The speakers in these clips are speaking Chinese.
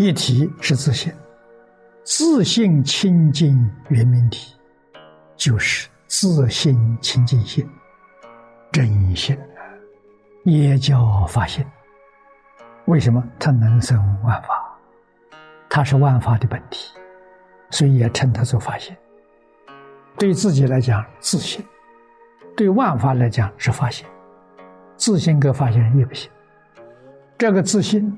一体是自信，自信清净圆明体，就是自信清净心，真心也叫法性。为什么它能生万法？它是万法的本体，所以也称它做法性。对自己来讲自信，对万法来讲是法性。自信跟法性也不行。这个自信，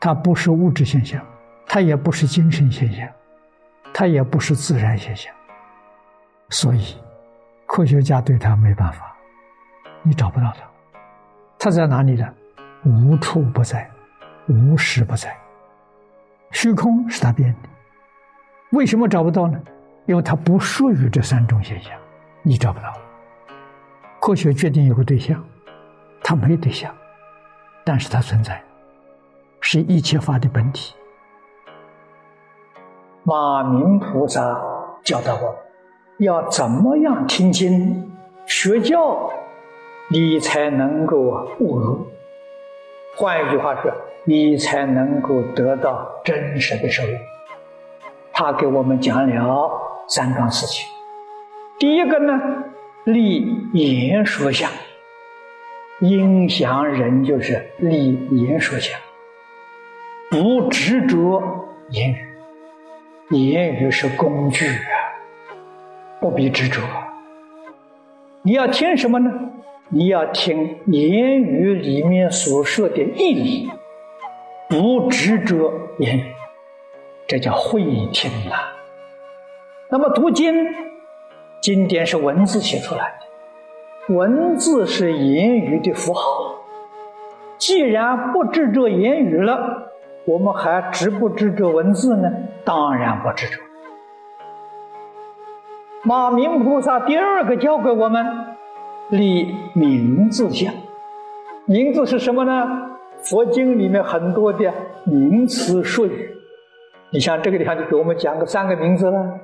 它不是物质现象，它也不是精神现象，它也不是自然现象。所以，科学家对它没办法，你找不到它。它在哪里呢？无处不在，无时不在。虚空是他变的，为什么找不到呢？因为它不属于这三种现象，你找不到。科学决定有个对象，它没对象，但是它存在，是一切法的本体。马明菩萨教导我，要怎么样听经学教，你才能够悟入。换一句话说，你才能够得到真实的受益。他给我们讲了三桩事情。第一个呢，立言说相，影响人就是立言说相，不执着言语，言语是工具啊，不必执着。你要听什么呢？你要听言语里面所说的意义，不执着言语，这叫会听啊。那么读经，经典是文字写出来的，文字是言语的符号。既然不执着言语了，我们还执不执着文字呢？当然不执着。马明菩萨第二个教给我们。立名字相，名字是什么呢？佛经里面很多的名词术语，你像这个地方就给我们讲个三个名字了：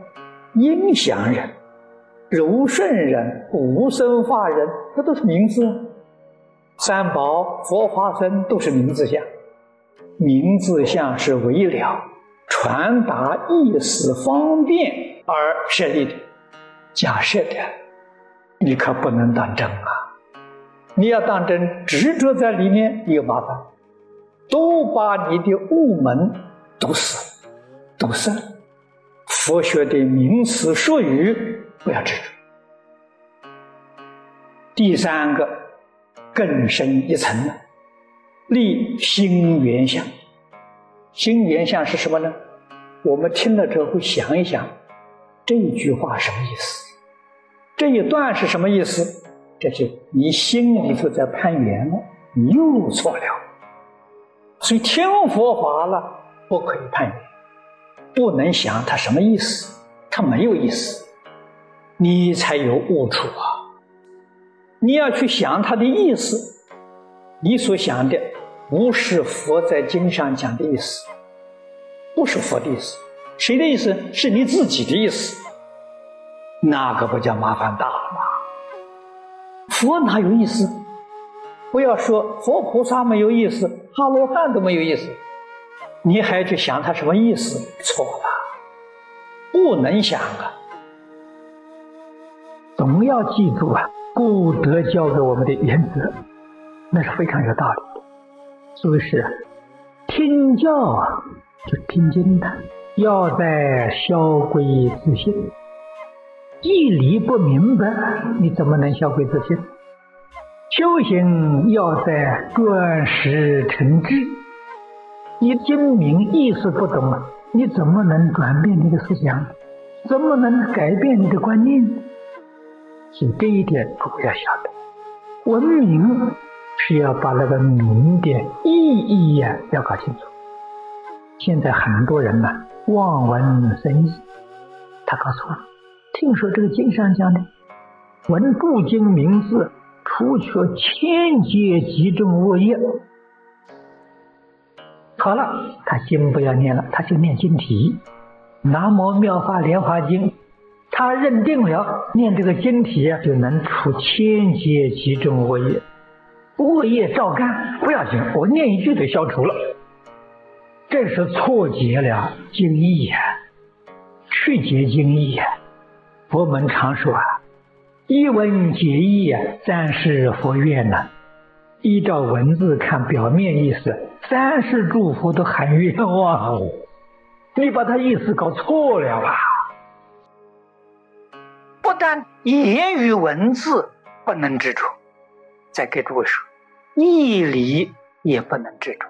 音响人、柔顺人、无生法人，这都是名字。三宝、佛法僧都是名字相，名字像是为了传达意思方便而设立的，假设的。你可不能当真啊！你要当真，执着在里面有麻烦，都把你的物门堵死了，堵塞。佛学的名词术语不要执着。第三个更深一层了，立心原相。心原相是什么呢？我们听了之后会想一想，这句话什么意思？这一段是什么意思？这是你心里头在攀缘了，你又错了。所以听佛法了，不可以攀缘，不能想它什么意思，它没有意思，你才有悟处啊！你要去想它的意思，你所想的不是佛在经上讲的意思，不是佛的意思，谁的意思？是你自己的意思。那个不叫麻烦大了吗？佛哪有意思？不要说佛菩萨没有意思，哈罗汉都没有意思，你还去想他什么意思？错了，不能想啊！总要记住啊，古德教给我们的原则，那是非常有道理的。所以是听教啊，就听经的，要在消归自信。义理不明白，你怎么能消归自信？修行要在断识成智。你精明意思不懂，你怎么能转变你的思想？怎么能改变你的观念？所以这一点都要晓得。文明是要把那个名的意义呀要搞清楚。现在很多人呢望文生义，他搞错了。听说这个经上讲的，闻不经名字，除却千劫集中恶业。好了，他经不要念了，他就念经题。南无妙法莲华经，他认定了念这个经题就能除千劫集中恶业，恶业照干不要紧，我念一句就消除了。这是错解了经义呀，曲解经义呀。佛门常说啊，一文解义呀，三世佛愿呐。依照文字看，表面意思，三世诸佛都喊冤枉哦。你把他意思搞错了吧？不但言语文字不能执着，再给诸位说，义理也不能执着。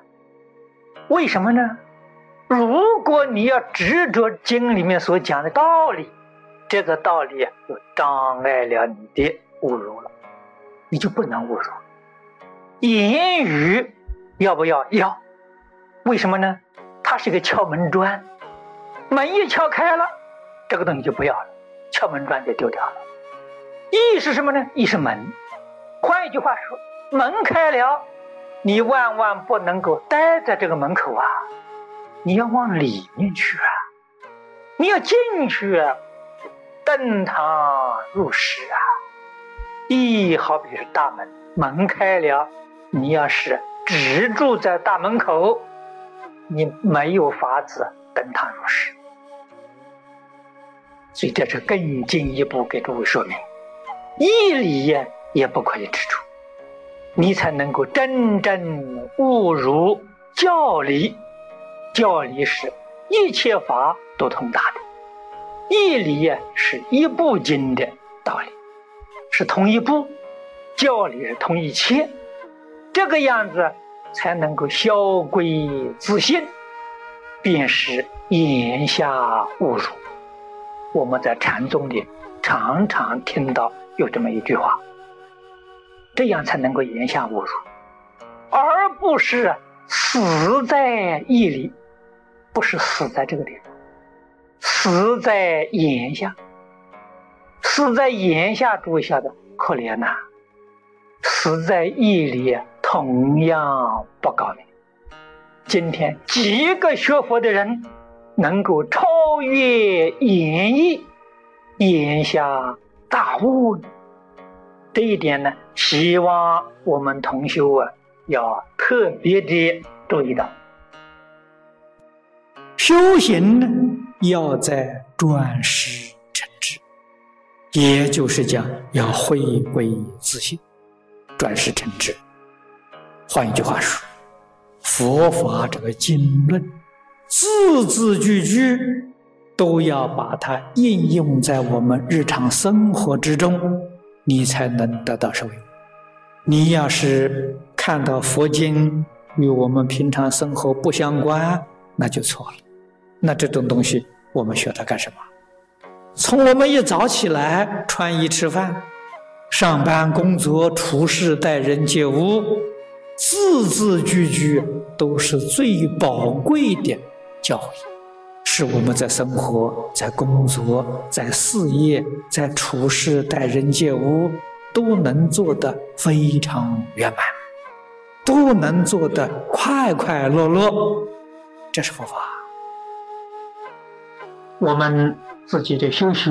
为什么呢？如果你要执着经里面所讲的道理，这个道理就障碍了你的悟入了，你就不能悟入。言语要不要？要。为什么呢？它是个敲门砖，门一敲开了，这个东西就不要了。敲门砖就丢掉了。意是什么呢？意是门。换一句话说，门开了，你万万不能够待在这个门口啊！你要往里面去啊！你要进去，登堂入室啊！意好比是大门，门开了，你要是只住在大门口，你没有法子登堂入室。所以这是更进一步给诸位说明，义理也也不可以执着，你才能够真正悟入教理。教理是一切法都通达的，义理呀是一部经的道理，是同一部，教理是同一切，这个样子才能够消归自信，便是言下悟入。我们在禅宗里常常听到有这么一句话，这样才能够言下悟入，而不是死在义里，不是死在这个地方，死在言下，死在言下，诸位晓得可怜呐，死在义里同样不高明。今天几个学佛的人。能够超越演绎，言下大悟，这一点呢，希望我们同修啊，要特别的注意到。修行呢，要在转识成智，也就是讲要回归自信，转识成智。换一句话说，佛法这个经论。字字句句都要把它应用在我们日常生活之中，你才能得到受用。你要是看到佛经与我们平常生活不相关，那就错了。那这种东西我们学它干什么？从我们一早起来穿衣吃饭、上班工作、处事待人接物，字字句句都是最宝贵的。教诲是我们在生活、在工作、在事业、在处事、待人接物都能做得非常圆满，都能做得快快乐乐，这是佛法。我们自己的修学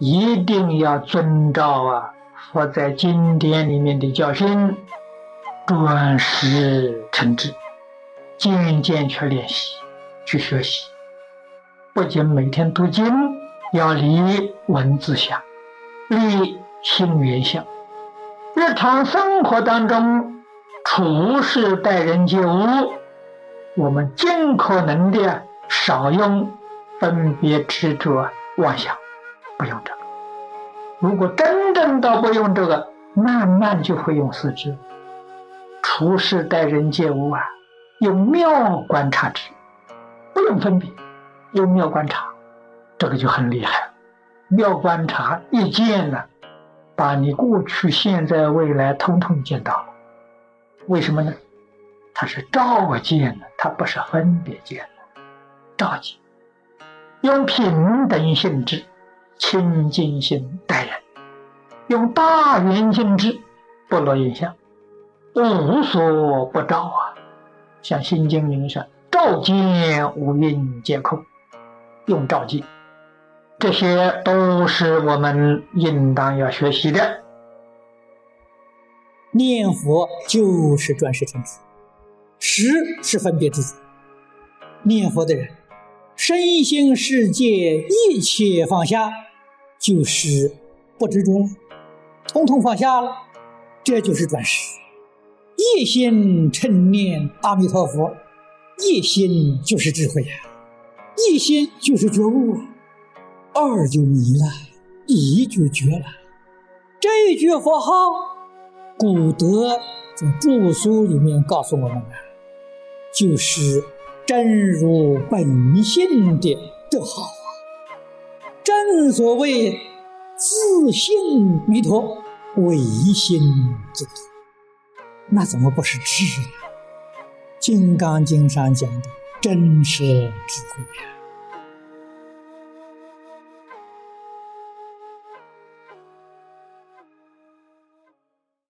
一定要遵照啊佛在经典里面的教训，转识成智，渐渐去练习。去学习，不仅每天读经，要离文字相，离心缘相。日常生活当中，处事待人接物，我们尽可能的少用分别执着妄想，不用这个。如果真正到不用这个，慢慢就会用四肢。处事待人接物啊，用妙观察之。不用分别，用妙观察，这个就很厉害。妙观察一见呢，把你过去、现在、未来通通见到了。为什么呢？它是照见的，它不是分别见的。照见，用平等性质、清净心待人，用大圆镜智，不落影像，无所不照啊。像《心经》里面说。照见五蕴皆空，用照见，这些都是我们应当要学习的。念佛就是转世成智，识是分别之处，念佛的人，身心世界一切放下，就是不执着。了，通通放下了，这就是转世。一心称念阿弥陀佛，一心就是智慧呀，一心就是觉悟啊，二就迷了，一就绝了。这一句佛号，古德在著书里面告诉我们，就是真如本性的德号啊。正所谓自信弥陀，唯心之陀，那怎么不是智呢？《金刚经》上讲的真实智慧呀。